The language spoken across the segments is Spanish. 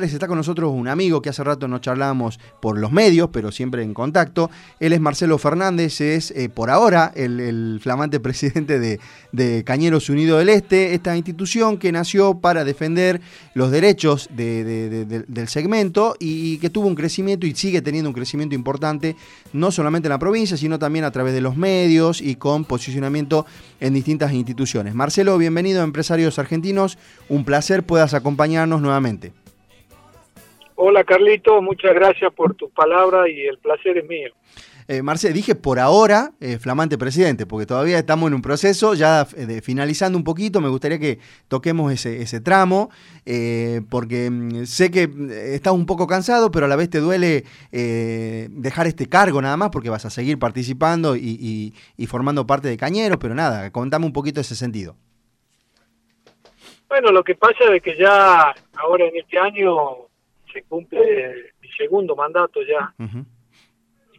Está con nosotros un amigo que hace rato no charlábamos por los medios, pero siempre en contacto. Él es Marcelo Fernández, es eh, por ahora el, flamante presidente de, Cañeros Unidos del Este, esta institución que nació para defender los derechos del segmento y que tuvo un crecimiento y sigue teniendo un crecimiento importante, no solamente en la provincia, sino también a través de los medios y con posicionamiento en distintas instituciones. Marcelo, bienvenido a Empresarios Argentinos, un placer puedas acompañarnos nuevamente. Hola Carlito, muchas gracias por tus palabras y el placer es mío. Eh, Marce, dije por ahora, eh, flamante presidente, porque todavía estamos en un proceso, ya eh, finalizando un poquito, me gustaría que toquemos ese, tramo, eh, porque mm, sé que estás un poco cansado, pero a la vez te duele dejar este cargo nada más, porque vas a seguir participando y, y formando parte de Cañeros, pero nada, contame un poquito ese sentido. Bueno, lo que pasa es que ya ahora en este año se cumple mi segundo mandato ya.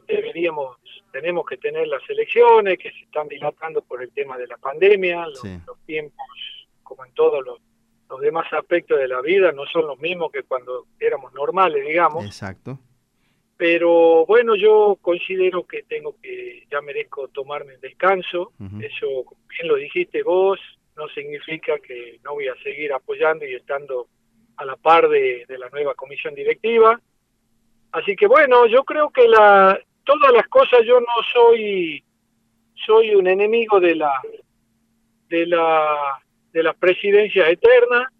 Deberíamos, tenemos que tener las elecciones que se están dilatando por el tema de la pandemia, los, tiempos, como en todos los, los demás aspectos de la vida, no son los mismos que cuando éramos normales, digamos. Exacto. Pero bueno, yo considero que tengo que, ya merezco tomarme el descanso. Eso, bien lo dijiste vos, no significa que no voy a seguir apoyando y estando a la par de, la nueva comisión directiva. Así que bueno, yo creo que la, todas las cosas yo no soy soy un enemigo de la de la de la presidencia eterna.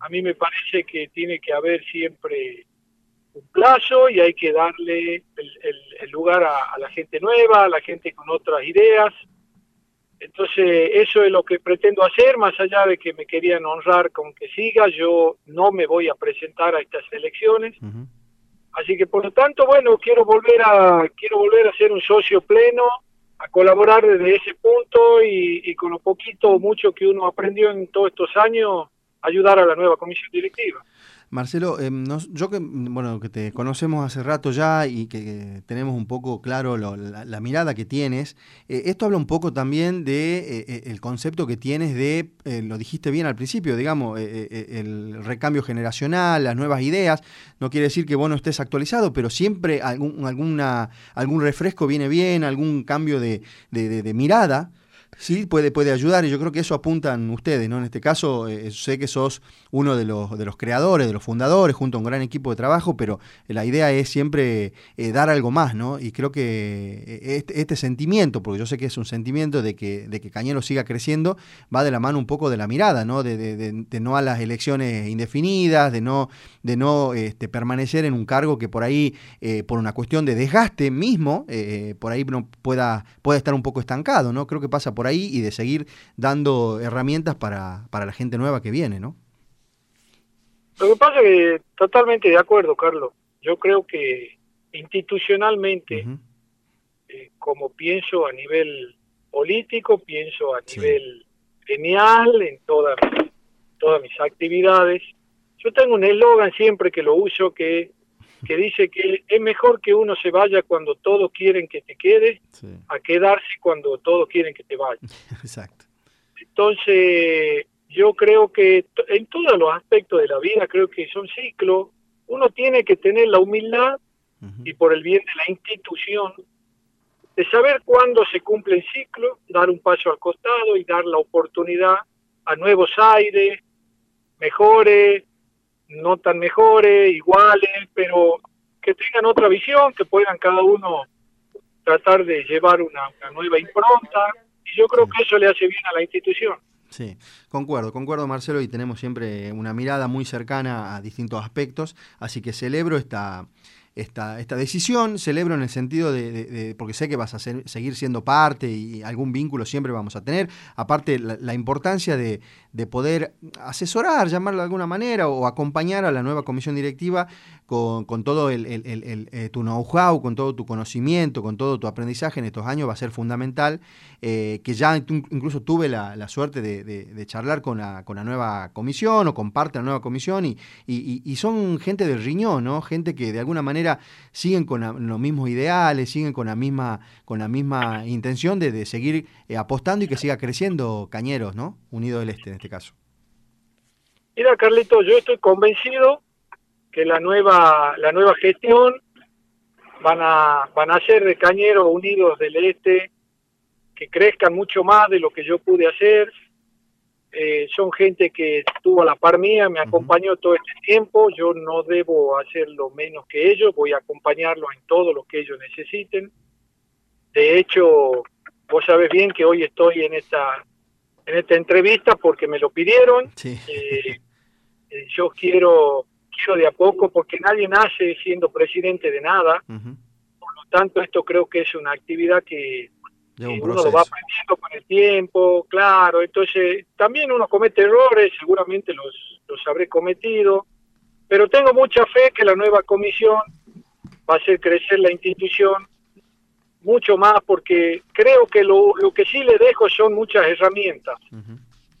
A mí me parece que tiene que haber siempre un plazo y hay que darle el, lugar a, la gente nueva, a la gente con otras ideas. Entonces, eso es lo que pretendo hacer, más allá de que me querían honrar con que siga, yo no me voy a presentar a estas elecciones. Así que, por lo tanto, bueno, quiero volver a quiero volver a ser un socio pleno, a colaborar desde ese punto y, y con lo poquito o mucho que uno aprendió en todos estos años, ayudar a la nueva comisión directiva. Marcelo, em, yo que bueno que te conocemos hace rato ya y que, tenemos un poco claro la, mirada que tienes, eh, esto habla un poco también de eh, eh, el concepto que tienes de, lo dijiste bien al principio, digamos, el recambio generacional, las nuevas ideas. No quiere decir que vos no estés actualizado, pero siempre algún, alguna, algún refresco viene bien, algún cambio de, de mirada sí puede, puede ayudar y yo creo que eso apuntan ustedes, ¿no? En este caso eh, sé que sos uno de los, de los creadores, de los fundadores, junto a un gran equipo de trabajo, pero la idea es siempre eh, dar algo más, ¿no? Y creo que eh, este, este, sentimiento, porque yo sé que es un sentimiento de que, de que Cañero siga creciendo, va de la mano un poco de la mirada, ¿no? De, de, de, no a las elecciones indefinidas, de no, de no este, permanecer en un cargo que por ahí, por una cuestión de desgaste mismo, por ahí no pueda, pueda estar un poco estancado, ¿no? Creo que pasa por ahí y de seguir dando herramientas para, para la gente nueva que viene, ¿no? Lo que pasa es que totalmente de acuerdo, Carlos. Yo creo que institucionalmente, eh, como pienso a nivel político, pienso a nivel genial en todas, todas mis actividades. Yo tengo un eslogan siempre que lo uso que que dice que es mejor que uno se vaya cuando todos quieren que te quede a quedarse cuando todos quieren que te vaya. Exacto. Entonces, yo creo que en todos los aspectos de la vida, creo que son ciclos. Uno tiene que tener la humildad y por el bien de la institución, de saber cuándo se cumple el ciclo, dar un paso al costado y dar la oportunidad a nuevos aires, mejores, no tan mejores, iguales, pero que tengan otra visión, que puedan cada uno tratar de llevar una, nueva impronta, y yo creo que eso le hace bien a la institución. Sí, concuerdo, concuerdo Marcelo, y tenemos siempre una mirada muy cercana a distintos aspectos, así que celebro esta, esta, esta decisión, celebro en el sentido de, porque sé que vas a seguir siendo parte y algún vínculo siempre vamos a tener, aparte la, importancia de, poder asesorar, llamarlo de alguna manera, o acompañar a la nueva comisión directiva con, todo el, eh, tu know-how, con todo tu conocimiento, con todo tu aprendizaje en estos años va a ser fundamental, eh, que ya incluso tuve la, suerte de, charlar con la, con la nueva comisión o con parte de la nueva comisión y, y son gente del riñón, ¿no? gente que de alguna manera siguen con los mismos ideales, siguen con la misma, con la misma intención de, seguir eh, apostando y que siga creciendo Cañeros, ¿no? Unido del Este este caso. Mira, Carlito, yo estoy convencido que la nueva, la nueva gestión van a, van a ser de Cañeros Unidos del Este que crezcan mucho más de lo que yo pude hacer. Eh, son gente que estuvo a la par mía, me acompañó todo este tiempo, yo no debo hacerlo menos que ellos, voy a acompañarlos en todo lo que ellos necesiten. De hecho, vos sabes bien que hoy estoy en esta, en esta entrevista porque me lo pidieron. Eh, eh, yo quiero, quiero de a poco, porque nadie nace siendo presidente de nada. Por lo tanto, esto creo que es una actividad que uno lo va aprendiendo con el tiempo, claro, entonces también uno comete errores, seguramente los, los habré cometido, pero tengo mucha fe que la nueva comisión va a hacer crecer la institución mucho más porque creo que lo, lo que sí le dejo son muchas herramientas,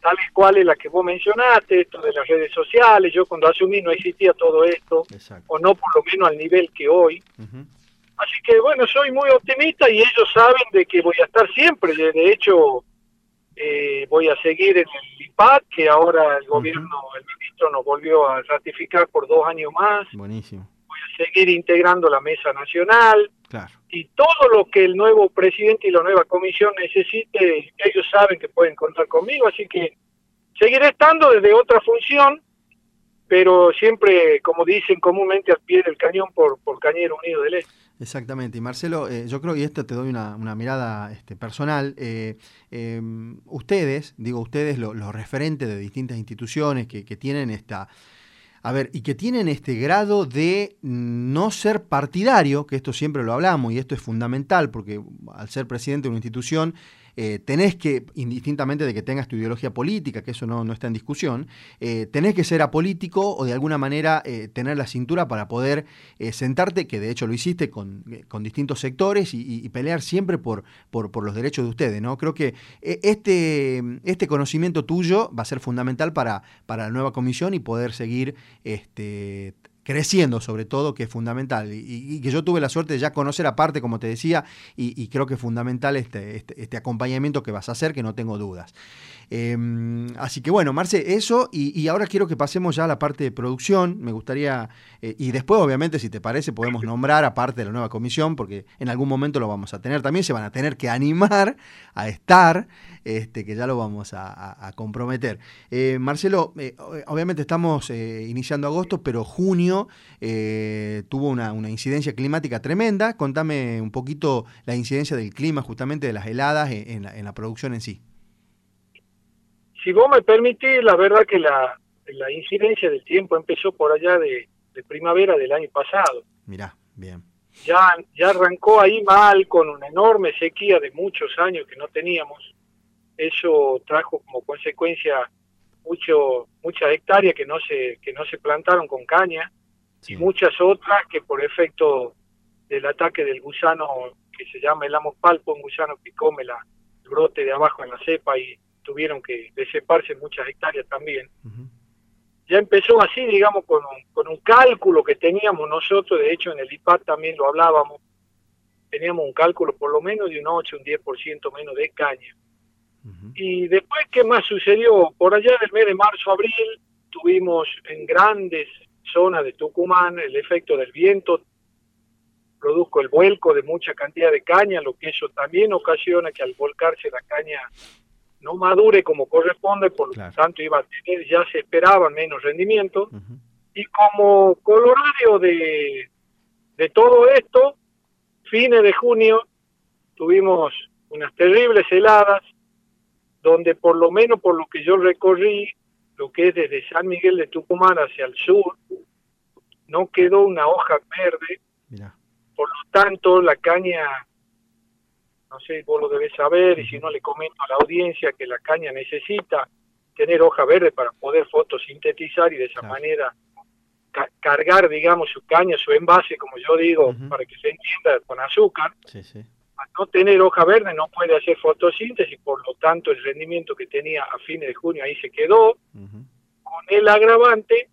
tales cuales las que vos mencionaste, esto de las redes sociales, yo cuando asumí no existía todo esto, o no por lo menos al nivel que hoy. Así que bueno, soy muy optimista y ellos saben de que voy a estar siempre. De hecho, eh, voy a seguir en el IPAD, que ahora el gobierno, el ministro nos volvió a ratificar por dos años más. Buenísimo. Voy a seguir integrando la mesa nacional. Claro. Y todo lo que el nuevo presidente y la nueva comisión necesite, ellos saben que pueden contar conmigo. Así que seguiré estando desde otra función, pero siempre, como dicen comúnmente, al pie del cañón por, por Cañero Unido del Este. Exactamente, y Marcelo, eh, yo creo, y esto te doy una, mirada este, personal, eh, em, ustedes, digo ustedes, los referentes de distintas instituciones que, que, tienen esta, a ver, y que tienen este grado de no ser partidario, que esto siempre lo hablamos y esto es fundamental, porque al ser presidente de una institución eh, tenés que, indistintamente de que tengas tu ideología política, que eso no, está en discusión, eh, tenés que ser apolítico o de alguna manera eh, tener la cintura para poder sentarte, que de hecho lo hiciste con, distintos sectores y, pelear siempre por, por, los derechos de ustedes. ¿no? Creo que este, este conocimiento tuyo va a ser fundamental para, para la nueva comisión y poder seguir este, creciendo sobre todo, que es fundamental. Y, que yo tuve la suerte de ya conocer aparte, como te decía, y, creo que es fundamental este, este, este, acompañamiento que vas a hacer, que no tengo dudas. Em, así que bueno, Marce, eso, y, ahora quiero que pasemos ya a la parte de producción. Me gustaría, eh, y después obviamente, si te parece, podemos nombrar aparte de la nueva comisión, porque en algún momento lo vamos a tener. También se van a tener que animar a estar este, que ya lo vamos a, comprometer. Eh, Marcelo, eh, obviamente estamos eh, iniciando agosto, pero junio tuvo una, incidencia climática tremenda. Contame un poquito la incidencia del clima, justamente de las heladas en, la, producción en sí. Si vos me permitís, la verdad que la, incidencia del tiempo empezó por allá de, primavera del año pasado. Mirá, bien. Ya, ya arrancó ahí mal con una enorme sequía de muchos años que no teníamos eso trajo como consecuencia mucho, muchas hectáreas que no se, que no se plantaron con caña y muchas otras que por efecto del ataque del gusano que se llama el palpo, un gusano que come la, el brote de abajo en la cepa y tuvieron que deseparse muchas hectáreas también. Ya empezó así, digamos, con un, con un cálculo que teníamos nosotros, de hecho en el IPAD también lo hablábamos, teníamos un cálculo por lo menos de un 8, un 10% menos de caña. Y después, ¿qué más sucedió? Por allá del mes de marzo, abril, tuvimos en grandes zonas de Tucumán el efecto del viento, produjo el vuelco de mucha cantidad de caña, lo que eso también ocasiona que al volcarse la caña no madure como corresponde, por lo tanto iba a tener, ya se esperaba menos rendimiento. Y como colorario de, de todo esto, fines de junio tuvimos unas terribles heladas donde por lo menos por lo que yo recorrí, lo que es desde San Miguel de Tucumán hacia el sur, no quedó una hoja verde. Por lo tanto, la caña, no sé, vos lo debes saber, y si no le comento a la audiencia que la caña necesita tener hoja verde para poder fotosintetizar y de esa manera cargar, digamos, su caña, su envase, como yo digo, para que se entienda, con azúcar. Sí, sí no tener hoja verde no puede hacer fotosíntesis, por lo tanto el rendimiento que tenía a fines de junio ahí se quedó, con el agravante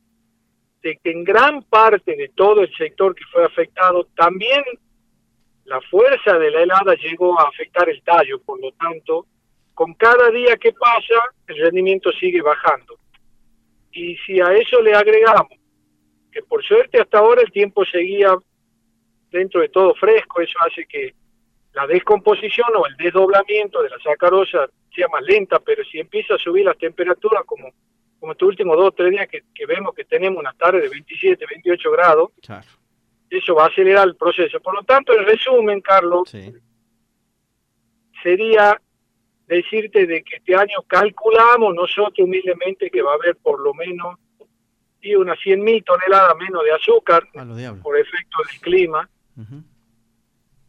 de que en gran parte de todo el sector que fue afectado, también la fuerza de la helada llegó a afectar el tallo, por lo tanto, con cada día que pasa, el rendimiento sigue bajando. Y si a eso le agregamos que por suerte hasta ahora el tiempo seguía dentro de todo fresco, eso hace que la descomposición o el desdoblamiento de la sacarosa sea más lenta, pero si empieza a subir las temperaturas como como estos últimos dos o tres días que, vemos que tenemos una tarde de 27, 28 grados, eso va a acelerar el proceso. Por lo tanto, en resumen, Carlos, sería decirte de que este año calculamos nosotros humildemente que va a haber por lo menos y unas 100 mil toneladas menos de azúcar por efecto del clima.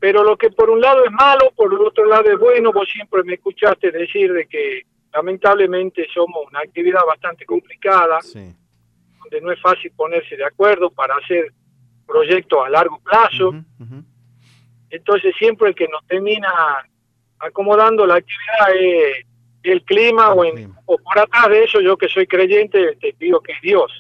Pero lo que por un lado es malo, por el otro lado es bueno, vos siempre me escuchaste decir de que lamentablemente somos una actividad bastante complicada, donde no es fácil ponerse de acuerdo para hacer proyectos a largo plazo. Entonces siempre el que nos termina acomodando la actividad es el clima o, en, o por atrás de eso yo que soy creyente te digo que es Dios.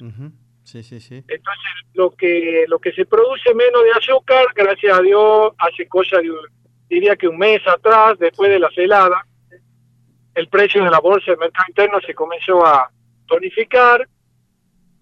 Entonces lo que lo que se produce menos de azúcar, gracias a Dios, hace cosa de diría que un mes atrás, después de la celada, el precio de la bolsa del mercado interno se comenzó a tonificar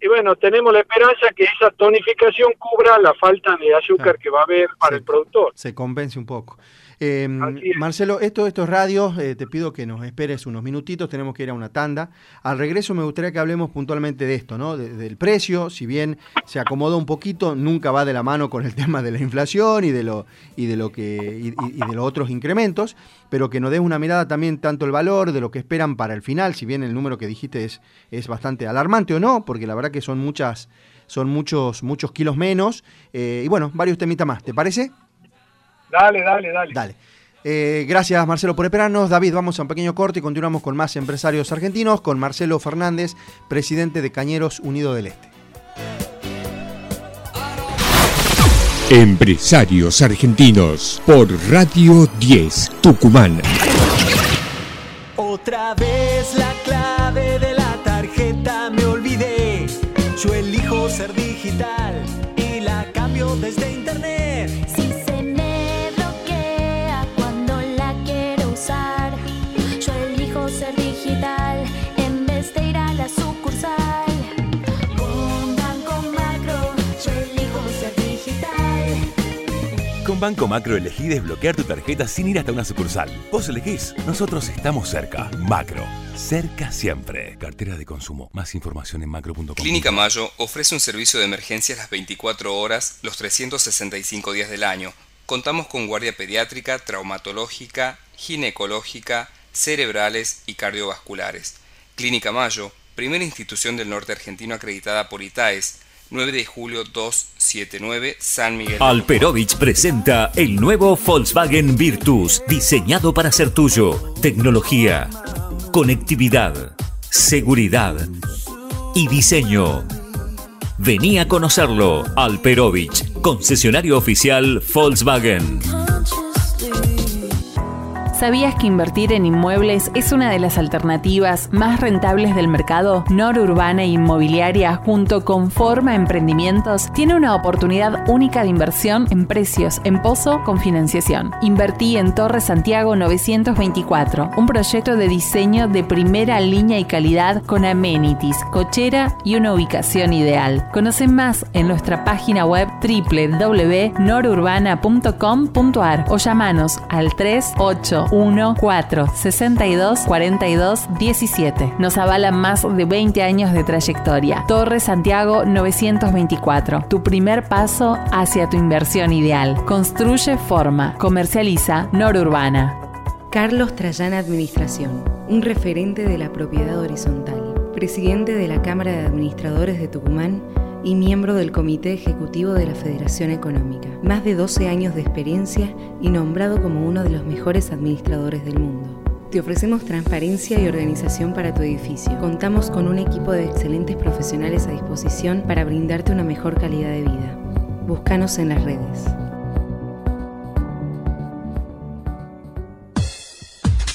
y bueno, tenemos la esperanza que esa tonificación cubra la falta de azúcar que va a haber para el productor. Se convence un poco. Eh, Marcelo, esto, esto es radio, eh, te pido que nos esperes unos minutitos, tenemos que ir a una tanda. Al regreso me gustaría que hablemos puntualmente de esto, ¿no? del precio, si bien se acomoda un poquito, nunca va de la mano con el tema de la inflación y de lo, y de lo que, y, de los otros incrementos, pero que nos des una mirada también tanto el valor de lo que esperan para el final, si bien el número que dijiste es, es bastante alarmante o no, porque la verdad que son muchas, son muchos, muchos kilos menos, eh, y bueno, varios temitas más, ¿te parece? Dale, dale, dale. Dale. Eh, gracias Marcelo por esperarnos. David, vamos a un pequeño corte y continuamos con más empresarios argentinos, con Marcelo Fernández, presidente de Cañeros Unido del Este. Empresarios argentinos por Radio 10 Tucumán. Otra vez Con Banco Macro elegí desbloquear tu tarjeta sin ir hasta una sucursal. Vos elegís, nosotros estamos cerca. Macro, cerca siempre. Cartera de consumo. Más información en macro.com. Clínica Mayo ofrece un servicio de emergencias las 24 horas, los 365 días del año. Contamos con guardia pediátrica, traumatológica, ginecológica, cerebrales y cardiovasculares. Clínica Mayo, primera institución del norte argentino acreditada por ITAES 9 de julio 279 San Miguel. Alperovich presenta el nuevo Volkswagen Virtus, diseñado para ser tuyo. Tecnología, conectividad, seguridad y diseño. Vení a conocerlo. Alperovich, concesionario oficial Volkswagen. ¿Sabías que invertir en inmuebles es una de las alternativas más rentables del mercado? Nor Urbana Inmobiliaria, junto con Forma Emprendimientos, tiene una oportunidad única de inversión en precios en pozo con financiación. Invertí en Torre Santiago 924, un proyecto de diseño de primera línea y calidad con amenities, cochera y una ubicación ideal. Conoce más en nuestra página web www.norurbana.com.ar o llamanos al 38 1 4 62 42 17. Nos avalan más de 20 años de trayectoria. Torre Santiago 924. Tu primer paso hacia tu inversión ideal. Construye forma. Comercializa Norurbana. Carlos Trayana Administración, un referente de la propiedad horizontal, presidente de la Cámara de Administradores de Tucumán y miembro del Comité Ejecutivo de la Federación Económica. Más de 12 años de experiencia y nombrado como uno de los mejores administradores del mundo. Te ofrecemos transparencia y organización para tu edificio. Contamos con un equipo de excelentes profesionales a disposición para brindarte una mejor calidad de vida. Búscanos en las redes.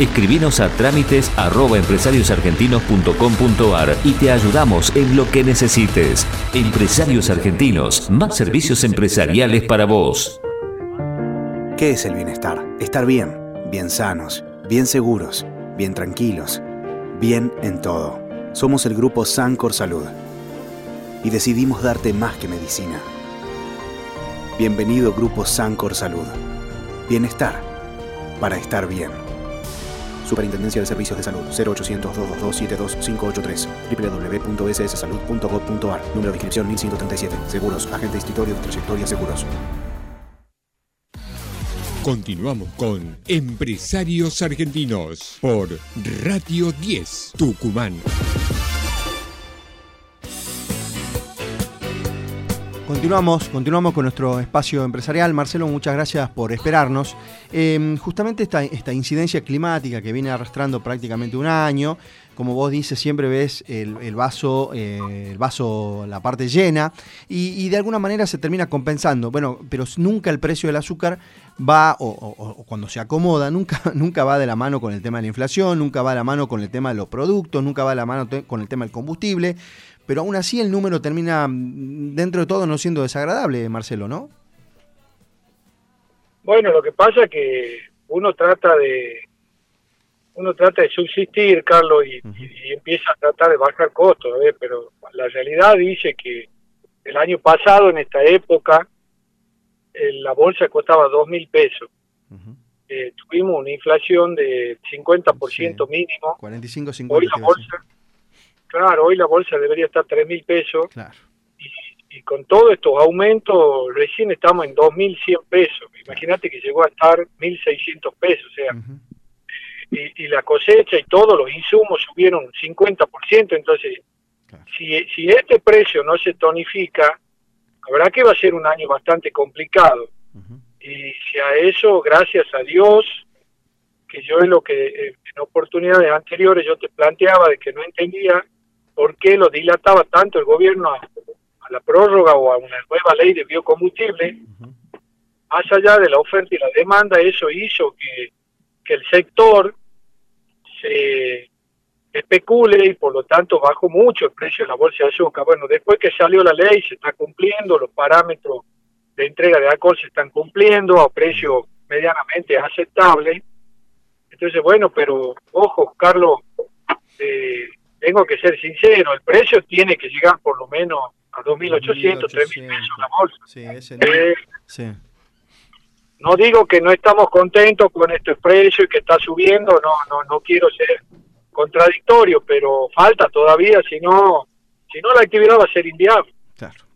Escribinos a trámites y te ayudamos en lo que necesites. Empresarios Argentinos, más servicios empresariales para vos. ¿Qué es el bienestar? Estar bien, bien sanos, bien seguros, bien tranquilos, bien en todo. Somos el grupo Sancor Salud y decidimos darte más que medicina. Bienvenido Grupo Sancor Salud. Bienestar para estar bien. Superintendencia de Servicios de Salud 0800 222 72583 www.sssalud.gov.ar Número de inscripción 1137 Seguros, agente institutorio de trayectoria seguros. Continuamos con Empresarios Argentinos por Radio 10 Tucumán. Continuamos, continuamos con nuestro espacio empresarial. Marcelo, muchas gracias por esperarnos. Eh, justamente esta, incidencia climática que viene arrastrando prácticamente un año, como vos dices, siempre ves el, vaso, eh, el vaso, la parte llena, y, de alguna manera se termina compensando. Bueno, pero nunca el precio del azúcar va, o, o, o, cuando se acomoda, nunca, nunca va de la mano con el tema de la inflación, nunca va de la mano con el tema de los productos, nunca va de la mano con el tema del combustible pero aún así el número termina mm, dentro de todo no siendo desagradable, Marcelo, ¿no? Bueno, lo que pasa es que uno trata de uno trata de subsistir, Carlos, y, uh -huh. y, y empieza a tratar de bajar costos, ¿eh? pero la realidad dice que el año pasado, en esta época, eh, la bolsa costaba dos mil pesos. Uh -huh. eh, tuvimos una inflación de 50% sí. mínimo. 45, 50. Hoy la bolsa, Claro, hoy la bolsa debería estar tres mil pesos. Claro. Y, y, con todos estos aumentos, recién estamos en 2.100 pesos. Imagínate que llegó a estar 1.600 pesos. O sea, uh -huh. y, y, la cosecha y todos los insumos subieron un 50%. Entonces, claro. si, si este precio no se tonifica, habrá que va a ser un año bastante complicado. Uh -huh. Y si a eso, gracias a Dios, que yo es lo que eh, en oportunidades anteriores yo te planteaba de que no entendía por qué lo dilataba tanto el gobierno a, a la prórroga o a una nueva ley de biocombustible, uh -huh. más allá de la oferta y la demanda, eso hizo que, que el sector se especule y por lo tanto bajó mucho el precio de la bolsa de azúcar. Bueno, después que salió la ley se está cumpliendo, los parámetros de entrega de alcohol se están cumpliendo a precio medianamente aceptable. Entonces, bueno, pero ojo, Carlos, eh, tengo que ser sincero, el precio tiene que llegar por lo menos a 2.800, 3.000 pesos la bolsa. Sí, ese eh, sí. No digo que no estamos contentos con este precio y que está subiendo, no, no, no quiero ser contradictorio, pero falta todavía, si no, si no la actividad va a ser inviable.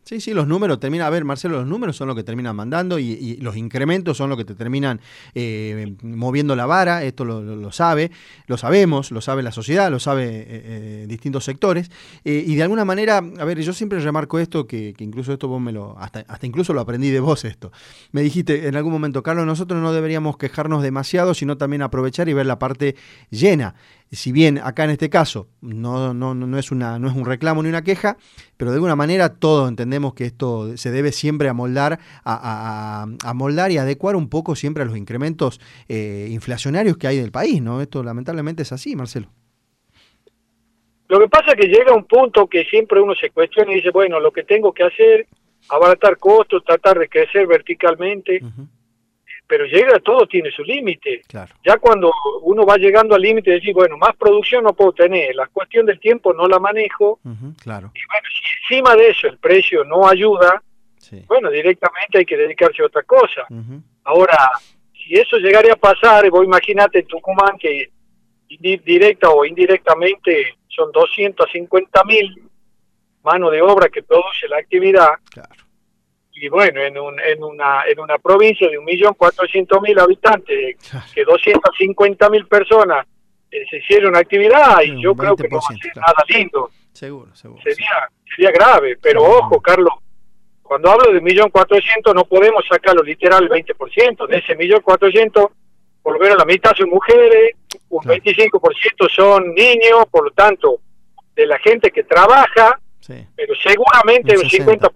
Sí, sí, los números terminan, a ver, Marcelo, los números son lo que terminan mandando y, los incrementos son lo que te terminan eh, moviendo la vara, esto lo, sabe, lo sabemos, lo sabe la sociedad, lo sabe eh, eh, distintos sectores, y de alguna manera, a ver, yo siempre remarco esto, que, que, incluso esto vos me lo, hasta, hasta incluso lo aprendí de vos esto, me dijiste en algún momento, Carlos, nosotros no deberíamos quejarnos demasiado, sino también aprovechar y ver la parte llena, si bien acá en este caso no, no, no, es una, no es un reclamo ni una queja, pero de alguna manera todos entendemos que esto se debe siempre amoldar, a, a, a moldar y adecuar un poco siempre a los incrementos eh, inflacionarios que hay del país, ¿no? Esto lamentablemente es así, Marcelo. Lo que pasa es que llega un punto que siempre uno se cuestiona y dice, bueno, lo que tengo que hacer, abaratar costos, tratar de crecer verticalmente, uh -huh pero llega, todo tiene su límite. Claro. Ya cuando uno va llegando al límite de decir, bueno, más producción no puedo tener, la cuestión del tiempo no la manejo, uh -huh, claro. y bueno, si encima de eso el precio no ayuda, bueno, directamente hay que dedicarse a otra cosa. Ahora, si eso llegaría a pasar, vos imaginate en Tucumán que directa o indirectamente son 250 mil manos de obra que produce la actividad. Y bueno, en, un, en, una, en una provincia de 1.400.000 habitantes, que 250.000 personas eh, se hicieron actividad, y yo creo que no va a ser nada lindo. Seguro, seguro. Sería, sería grave, pero ojo, Carlos, cuando hablo de 1.400.000 no podemos sacarlo literal el 20%. De ese 1.400.000, por lo menos la mitad son mujeres, un 25% son niños, por lo tanto, de la gente que trabaja, pero seguramente un, 50%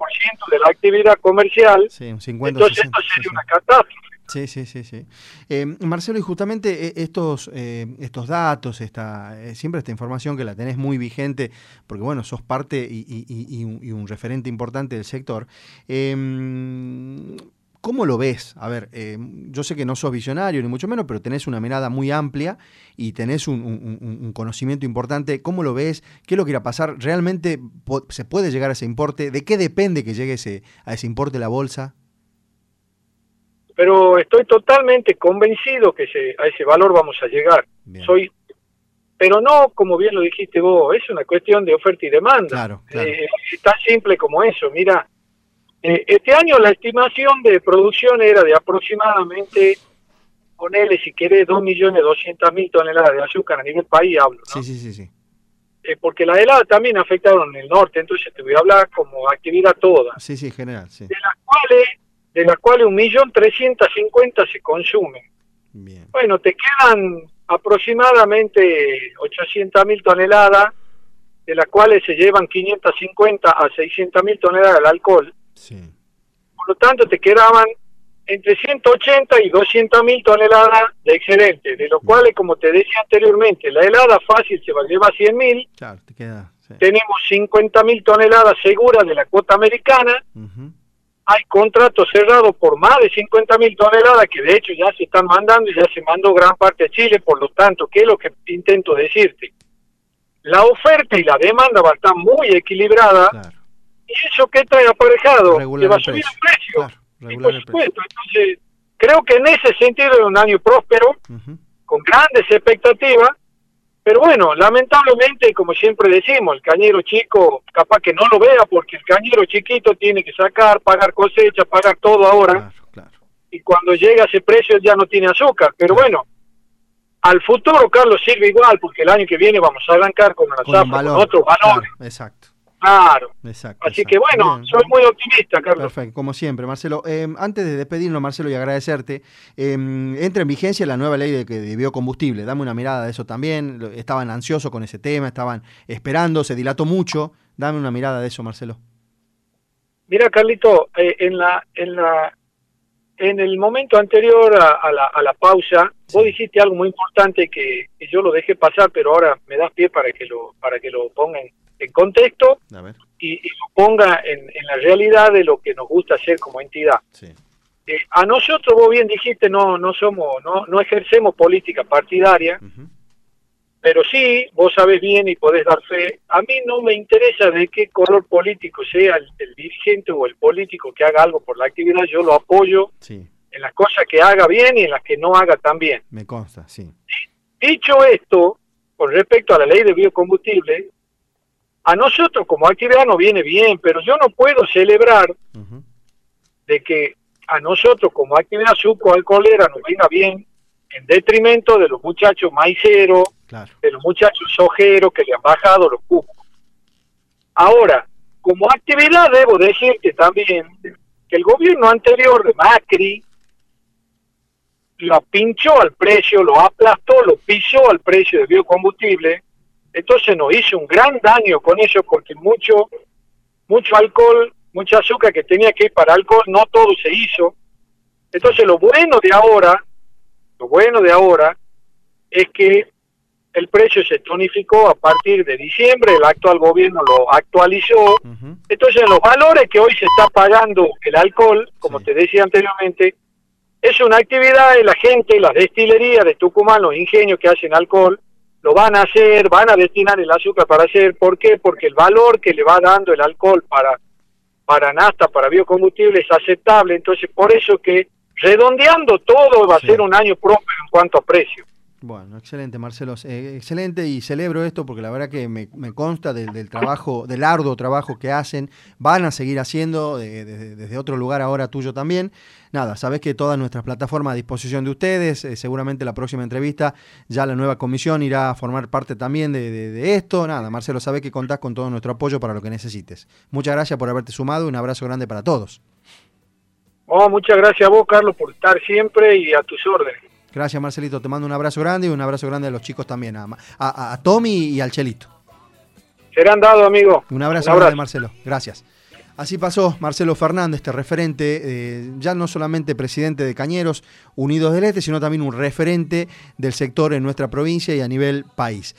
de la actividad comercial, sí, un 50, entonces esto sería una catástrofe. Sí, sí, sí, sí. Eh, Marcelo, y justamente eh, estos, eh, estos datos, esta, siempre esta información que la tenés muy vigente, porque bueno, sos parte y, un, referente importante del sector. ¿Cómo lo ves? A ver, yo sé que no sos visionario ni mucho menos, pero tenés una mirada muy amplia y tenés un, conocimiento importante. ¿Cómo lo ves? ¿Qué es lo que irá a pasar? ¿Realmente se puede llegar a ese importe? ¿De qué depende que llegue ese, a ese importe la bolsa? pero estoy totalmente convencido que a ese valor vamos a llegar. Soy, pero no como bien lo dijiste vos, es una cuestión de oferta y demanda. Claro, eh, es tan simple como eso. Mira, eh, este año la estimación de producción era de aproximadamente, ponele si querés, 2.200.000 toneladas de azúcar a nivel país, hablo. ¿no? Sí, sí, sí. sí. Eh, porque las heladas también afectaron en el norte, entonces te voy a hablar como actividad toda. Sí, sí, general, sí. De las cuales de las cuales 1.350.000 se consumen. Bueno, te quedan aproximadamente 800.000 toneladas, de las cuales se llevan 550 a 600.000 toneladas de alcohol. Por lo tanto, te quedaban entre 180 y 200.000 toneladas de excedente, de los cuales, como te decía anteriormente, la helada fácil se lleva 100.000. Claro, te queda, Tenemos 50.000 toneladas seguras de la cuota americana. Hay contratos cerrados por más de 50 mil toneladas que de hecho ya se están mandando y ya se mandó gran parte a Chile, por lo tanto, ¿qué es lo que intento decirte? La oferta y la demanda va a estar muy equilibrada y eso que trae aparejado que va a subir el precio. y por supuesto, entonces creo que en ese sentido es un año próspero, con grandes expectativas, pero bueno, lamentablemente, como siempre decimos, el cañero chico capaz que no lo vea porque el cañero chiquito tiene que sacar, pagar cosecha, pagar todo ahora. Y cuando llega ese precio ya no tiene azúcar. Pero bueno, al futuro, Carlos, sirve igual porque el año que viene vamos a arrancar con, con, con otros valores. exacto. Claro. Exacto. Así que bueno, soy muy optimista, Carlos. Perfecto, como siempre, Marcelo. Eh, antes de despedirnos, Marcelo, y agradecerte, eh, entra en vigencia la nueva ley de, de biocombustible. Dame una mirada de eso también. Estaban ansiosos con ese tema, estaban esperando, se dilató mucho. Dame una mirada de eso, Marcelo. Mira, Carlito, eh, en la en la en el momento anterior a, la, a la, pausa, vos dijiste algo muy importante que, que, yo lo dejé pasar, pero ahora me das pie para que lo para que lo pongan en contexto y, lo ponga en, la realidad de lo que nos gusta hacer como entidad. Eh, a nosotros, vos bien dijiste, no, no somos, no, no ejercemos política partidaria, pero sí, vos sabés bien y podés dar fe, a mí no me interesa de qué color político sea el, dirigente o el político que haga algo por la actividad, yo lo apoyo en las cosas que haga bien y en las que no haga tan bien. Me consta, sí. Dicho esto, con respecto a la ley de biocombustible, a nosotros como actividad nos viene bien, pero yo no puedo celebrar de que a nosotros como actividad suco-alcoholera nos venga bien en detrimento de los muchachos maiceros, de los muchachos sojeros que le han bajado los cupos. Ahora, como actividad debo decirte también que el gobierno anterior de Macri lo pinchó al precio, lo aplastó, lo pisó al precio de biocombustible, entonces nos hizo un gran daño con eso porque mucho, mucho alcohol, mucha azúcar que tenía que ir para alcohol, no todo se hizo. Entonces lo bueno de ahora, lo bueno de ahora es que el precio se tonificó a partir de diciembre, el actual gobierno lo actualizó. Entonces los valores que hoy se está pagando el alcohol, como te decía anteriormente, es una actividad de la gente, las destilerías de Tucumán, los ingenios que hacen alcohol, lo van a hacer, van a destinar el azúcar para hacer. ¿Por qué? Porque el valor que le va dando el alcohol para para nafta, para biocombustible es aceptable, entonces por eso que redondeando todo va a ser un año próspero en cuanto a precio. Bueno, excelente, Marcelo. Eh, excelente y celebro esto porque la verdad que me, consta del, trabajo, del arduo trabajo que hacen. Van a seguir haciendo desde otro lugar ahora tuyo también. Nada, sabes que todas nuestras plataformas a disposición de ustedes. Eh, seguramente la próxima entrevista ya la nueva comisión irá a formar parte también de, esto. Nada, Marcelo, sabes que contás con todo nuestro apoyo para lo que necesites. Muchas gracias por haberte sumado. Un abrazo grande para todos. Oh, muchas gracias a vos, Carlos, por estar siempre y a tus órdenes. Gracias, Marcelito. Te mando un abrazo grande y un abrazo grande a los chicos también, a, a, Tommy y al Chelito. Serán dados, amigo. Un abrazo, grande, Marcelo. Gracias. Así pasó Marcelo Fernández, este referente, eh, ya no solamente presidente de Cañeros Unidos del Este, sino también un referente del sector en nuestra provincia y a nivel país.